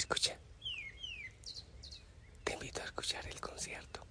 Escucha. Te invito a escuchar el concierto.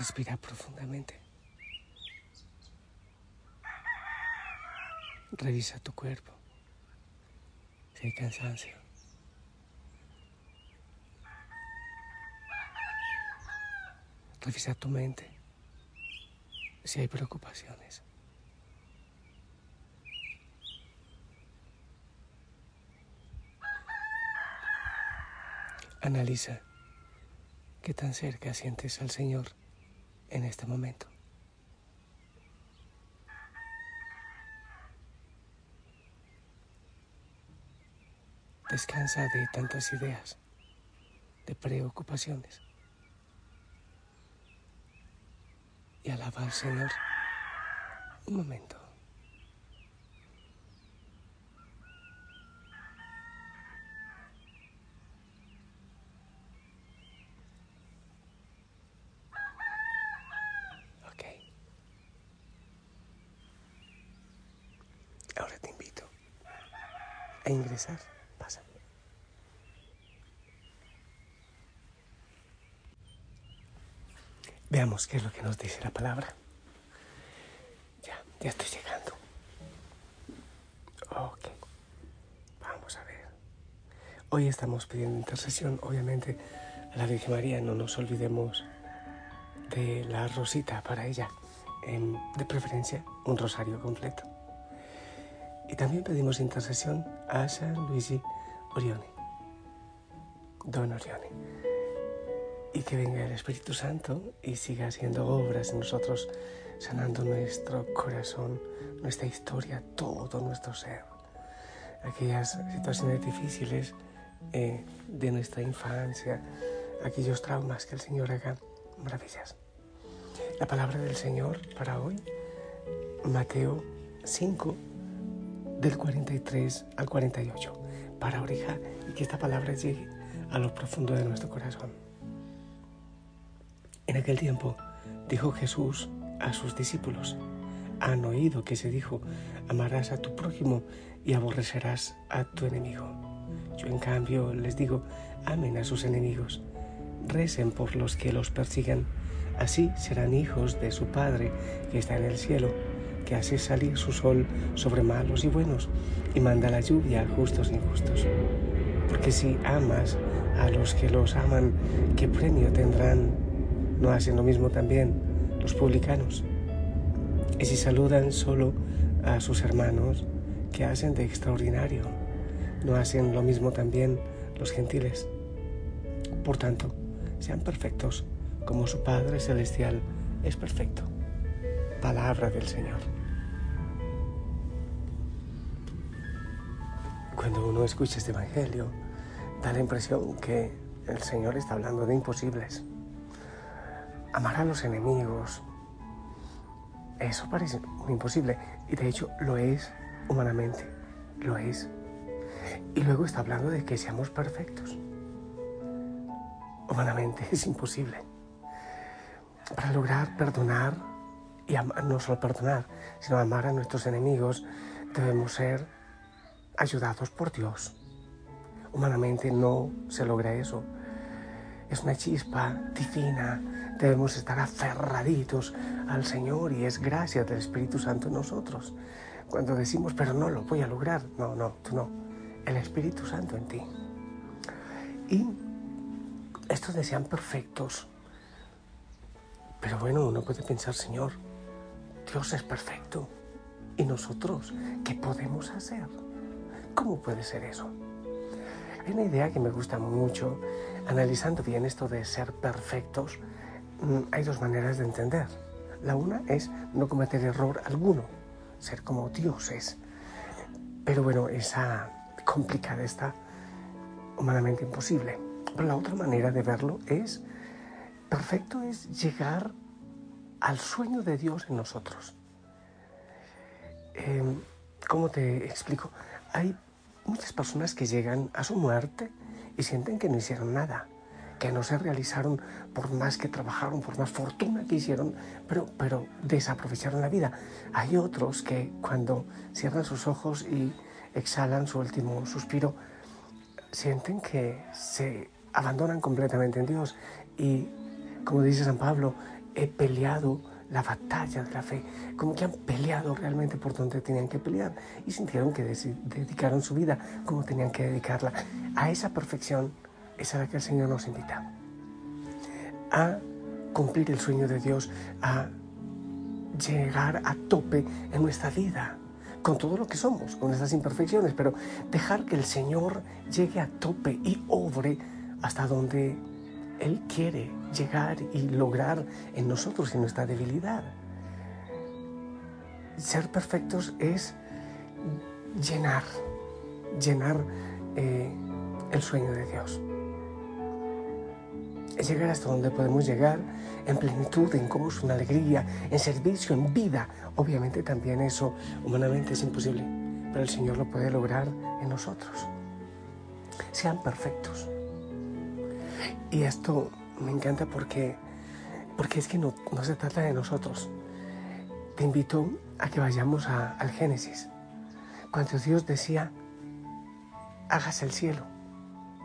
Respira profundamente. Revisa tu cuerpo. Si hay cansancio. Revisa tu mente. Si hay preocupaciones. Analiza qué tan cerca sientes al Señor en este momento. Descansa de tantas ideas, de preocupaciones. Y alaba al Señor un momento. Ok. Ahora te invito a ingresar. Pasa. Veamos qué es lo que nos dice la palabra. Ya, ya estoy llegando. Ok. Vamos a ver. Hoy estamos pidiendo intercesión, obviamente, a la Virgen María. No nos olvidemos de la rosita para ella. En, de preferencia, un rosario completo. Y también pedimos intercesión a San Luigi Orione, Don Orione. Y que venga el Espíritu Santo y siga haciendo obras en nosotros, sanando nuestro corazón, nuestra historia, todo nuestro ser. Aquellas situaciones difíciles eh, de nuestra infancia, aquellos traumas que el Señor haga maravillas. La palabra del Señor para hoy, Mateo 5, del 43 al 48, para oreja y que esta palabra llegue a lo profundo de nuestro corazón. En aquel tiempo dijo Jesús a sus discípulos, han oído que se dijo, amarás a tu prójimo y aborrecerás a tu enemigo. Yo en cambio les digo, amen a sus enemigos, recen por los que los persigan, así serán hijos de su Padre que está en el cielo, que hace salir su sol sobre malos y buenos y manda la lluvia a justos e injustos. Porque si amas a los que los aman, ¿qué premio tendrán? ¿No hacen lo mismo también los publicanos? Y si saludan solo a sus hermanos, ¿qué hacen de extraordinario? ¿No hacen lo mismo también los gentiles? Por tanto, sean perfectos como su Padre Celestial es perfecto. Palabra del Señor. Cuando uno escucha este Evangelio, da la impresión que el Señor está hablando de imposibles. Amar a los enemigos, eso parece muy imposible y de hecho lo es humanamente, lo es. Y luego está hablando de que seamos perfectos. Humanamente es imposible. Para lograr perdonar y no solo perdonar, sino amar a nuestros enemigos, debemos ser ayudados por Dios. Humanamente no se logra eso. Es una chispa divina. Debemos estar aferraditos al Señor y es gracia del Espíritu Santo en nosotros. Cuando decimos, pero no lo voy a lograr, no, no, tú no. El Espíritu Santo en ti. Y estos desean perfectos. Pero bueno, uno puede pensar, Señor, Dios es perfecto. ¿Y nosotros qué podemos hacer? ¿Cómo puede ser eso? Hay una idea que me gusta mucho. Analizando bien esto de ser perfectos, hay dos maneras de entender. La una es no cometer error alguno, ser como Dios es. Pero bueno, esa complicada está humanamente imposible. Pero la otra manera de verlo es perfecto es llegar al sueño de Dios en nosotros. Em, ¿Cómo te explico? Hay muchas personas que llegan a su muerte y sienten que no hicieron nada, que no se realizaron por más que trabajaron, por más fortuna que hicieron, pero, pero desaprovecharon la vida. Hay otros que cuando cierran sus ojos y exhalan su último suspiro, sienten que se abandonan completamente en Dios. Y como dice San Pablo, he peleado la batalla de la fe, como que han peleado realmente por donde tenían que pelear. Y sintieron que dedicaron su vida como tenían que dedicarla. A esa perfección es a la que el Señor nos invita. A cumplir el sueño de Dios, a llegar a tope en nuestra vida, con todo lo que somos, con nuestras imperfecciones, pero dejar que el Señor llegue a tope y obre hasta donde Él quiere llegar y lograr en nosotros, en nuestra debilidad. Ser perfectos es llenar, llenar eh, el sueño de Dios. Es llegar hasta donde podemos llegar en plenitud, en gozo, en alegría, en servicio, en vida. Obviamente también eso humanamente es imposible, pero el Señor lo puede lograr en nosotros. Sean perfectos. Y esto me encanta porque, porque es que no, se trata de nosotros. Te invito a que vayamos al Génesis. Cuando Dios decía, hágase el cielo,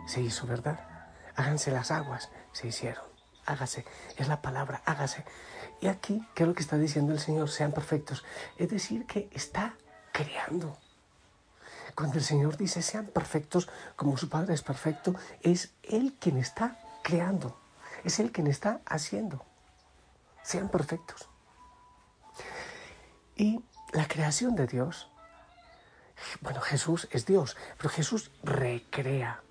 se hizo, ¿verdad? Háganse las aguas, se hicieron. Hágase, es la palabra, hágase. Y aquí, ¿qué es lo que está diciendo el Señor? Sean perfectos. Es decir, que está creando. Cuando el Señor dice sean perfectos como su Padre es perfecto, es Él quien está creando. Es Él quien está haciendo. Sean perfectos. Y la creación de Dios, bueno, Jesús es Dios, pero Jesús recrea.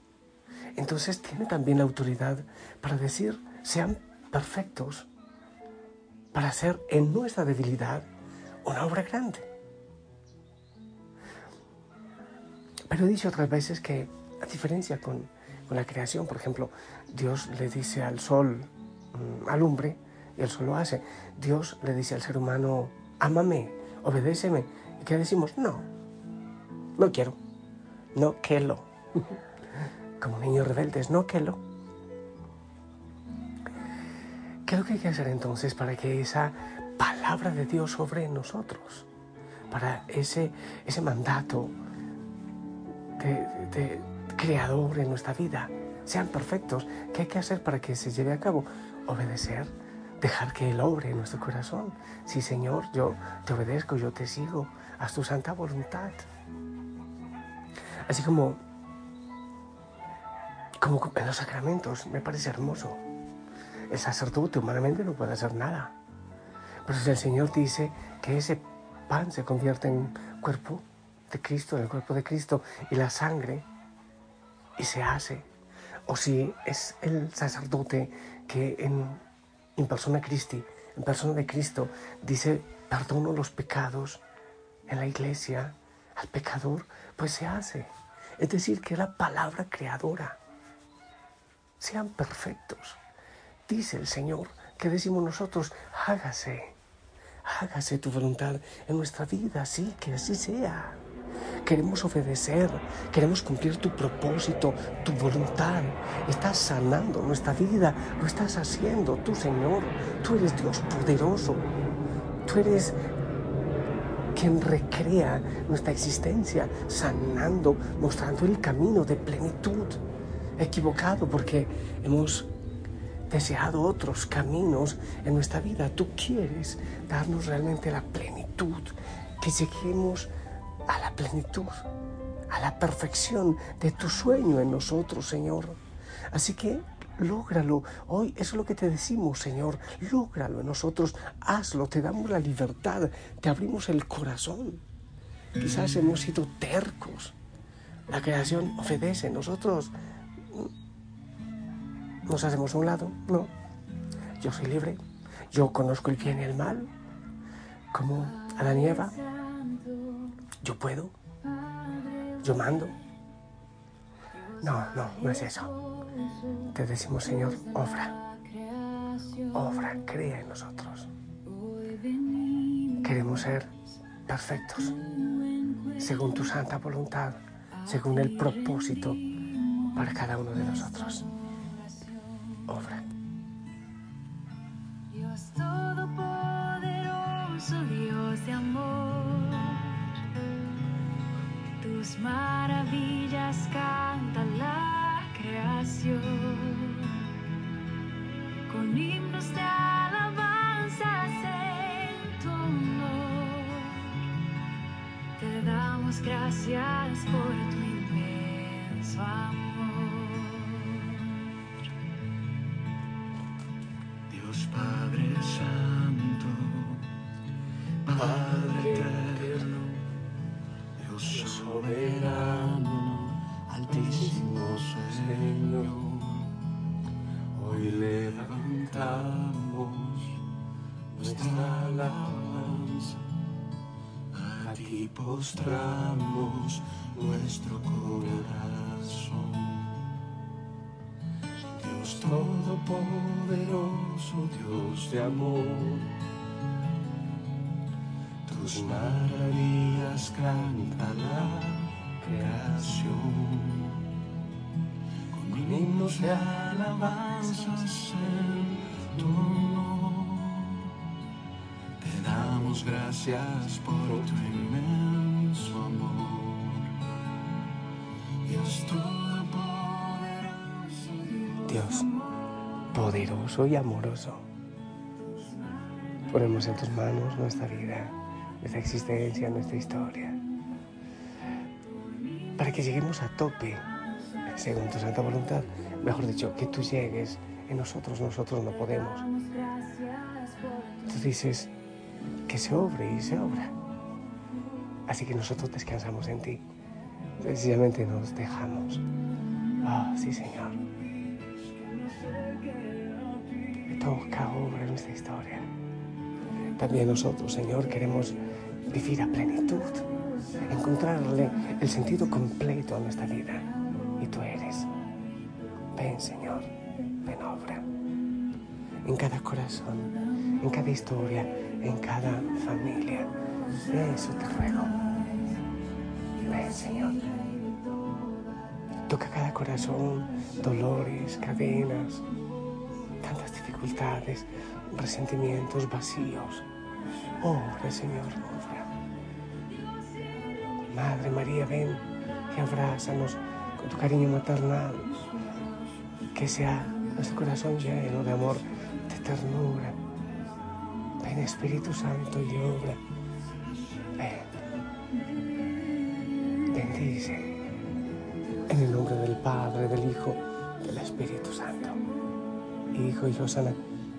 Entonces tiene también la autoridad para decir, sean perfectos, para hacer en nuestra debilidad una obra grande. Pero he dicho otras veces que, a diferencia con con la creación. Por ejemplo, Dios le dice al sol, mm, alumbre, y el sol lo hace. Dios le dice al ser humano, ámame, obedéceme. ¿Y qué decimos? No, no quiero, no quiero. Como niños rebeldes, no quiero. ¿Qué es lo que hay que hacer entonces para que esa palabra de Dios sobre nosotros? Para ese, ese mandato de creador en nuestra vida. Sean perfectos. ¿Qué hay que hacer para que se lleve a cabo? Obedecer, dejar que Él obre en nuestro corazón. Sí, Señor, yo te obedezco, yo te sigo. Haz tu santa voluntad. Así como, como en los sacramentos, me parece hermoso. El sacerdote humanamente no puede hacer nada. Pero si el Señor dice que ese pan se convierte en cuerpo de Cristo, en el cuerpo de Cristo, y la sangre y se hace. O si es el sacerdote que en, en persona Christi, en persona de Cristo, dice, perdono los pecados en la iglesia al pecador, pues se hace. Es decir, que la palabra creadora. Sean perfectos. Dice el Señor, que decimos nosotros, hágase, hágase tu voluntad en nuestra vida, sí, que así sea. Queremos obedecer, queremos cumplir tu propósito, tu voluntad. Estás sanando nuestra vida, lo estás haciendo tú, Señor. Tú eres Dios poderoso. Tú eres quien recrea nuestra existencia, sanando, mostrando el camino de plenitud. Equivocado porque hemos deseado otros caminos en nuestra vida. Tú quieres darnos realmente la plenitud, que lleguemos a la plenitud, a la perfección de tu sueño en nosotros, Señor. Así que lógralo. Hoy eso es lo que te decimos, Señor. Lógralo en nosotros. Hazlo. Te damos la libertad. Te abrimos el corazón. Quizás hemos sido tercos. La creación obedece. Nosotros nos hacemos a un lado. No. Yo soy libre. Yo conozco el bien y el mal. Como a la nieva yo puedo, yo mando. No, no, no es eso. Te decimos, Señor, obra, obra, crea en nosotros. Queremos ser perfectos, según tu santa voluntad, según el propósito para cada uno de nosotros. Tus maravillas canta la creación, con himnos de alabanzas en tu honor, te damos gracias por tu inmenso amor. Dios Padre Santo, Padre soberano, Altísimo Señor, hoy levantamos nuestra alabanza, a ti postramos nuestro corazón. Dios Todopoderoso, Dios de amor, tus maravillas canta la creación, con himnos de alabanzas en tu honor. Te damos gracias por tu inmenso amor, Dios Todopoderoso, Dios, poderoso y amoroso. Ponemos en tus manos nuestra vida, nuestra existencia, nuestra historia, para que lleguemos a tope, según tu santa voluntad. Mejor dicho, que tú llegues en nosotros, nosotros no podemos. Tú dices que se obre y se obra. Así que nosotros descansamos en ti. Sencillamente nos dejamos. Ah, sí, Señor. Toca, obra nuestra historia. También nosotros, Señor, queremos vivir a plenitud, encontrarle el sentido completo a nuestra vida. Y tú eres. Ven, Señor, ven, obra. En cada corazón, en cada historia, en cada familia. Eso te ruego. Ven, Señor. Toca cada corazón, dolores, cadenas, tantas dificultades, resentimientos, vacíos. Obra, Señor, obra. Madre María, ven y abrázanos con tu cariño maternal. Que sea nuestro corazón lleno de amor, de ternura. Ven, Espíritu Santo, y obra. Ven. Bendice. En el nombre del Padre, del Hijo, del Espíritu Santo. Hijo y Rosana,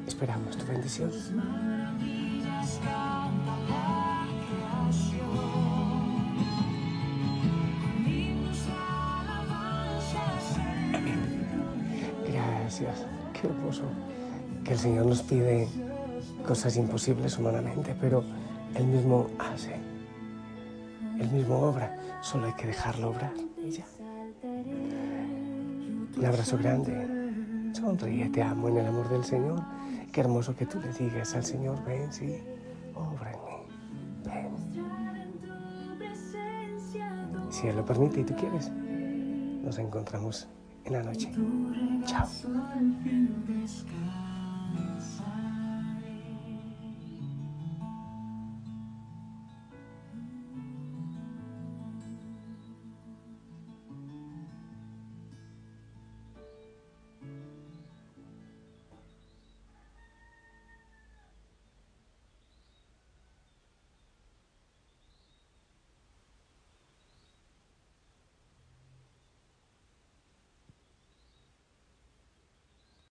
esperamos tu bendición. Gracias. Qué hermoso. Que el Señor nos pide cosas imposibles humanamente, pero Él mismo hace. Él mismo obra. Solo hay que dejarlo obrar. Un abrazo grande. Sonríe, te amo en el amor del Señor. Qué hermoso que tú le digas al Señor, ven, sí, obra en mí. Ven. Si Él lo permite y tú quieres, nos encontramos en la noche. Chao.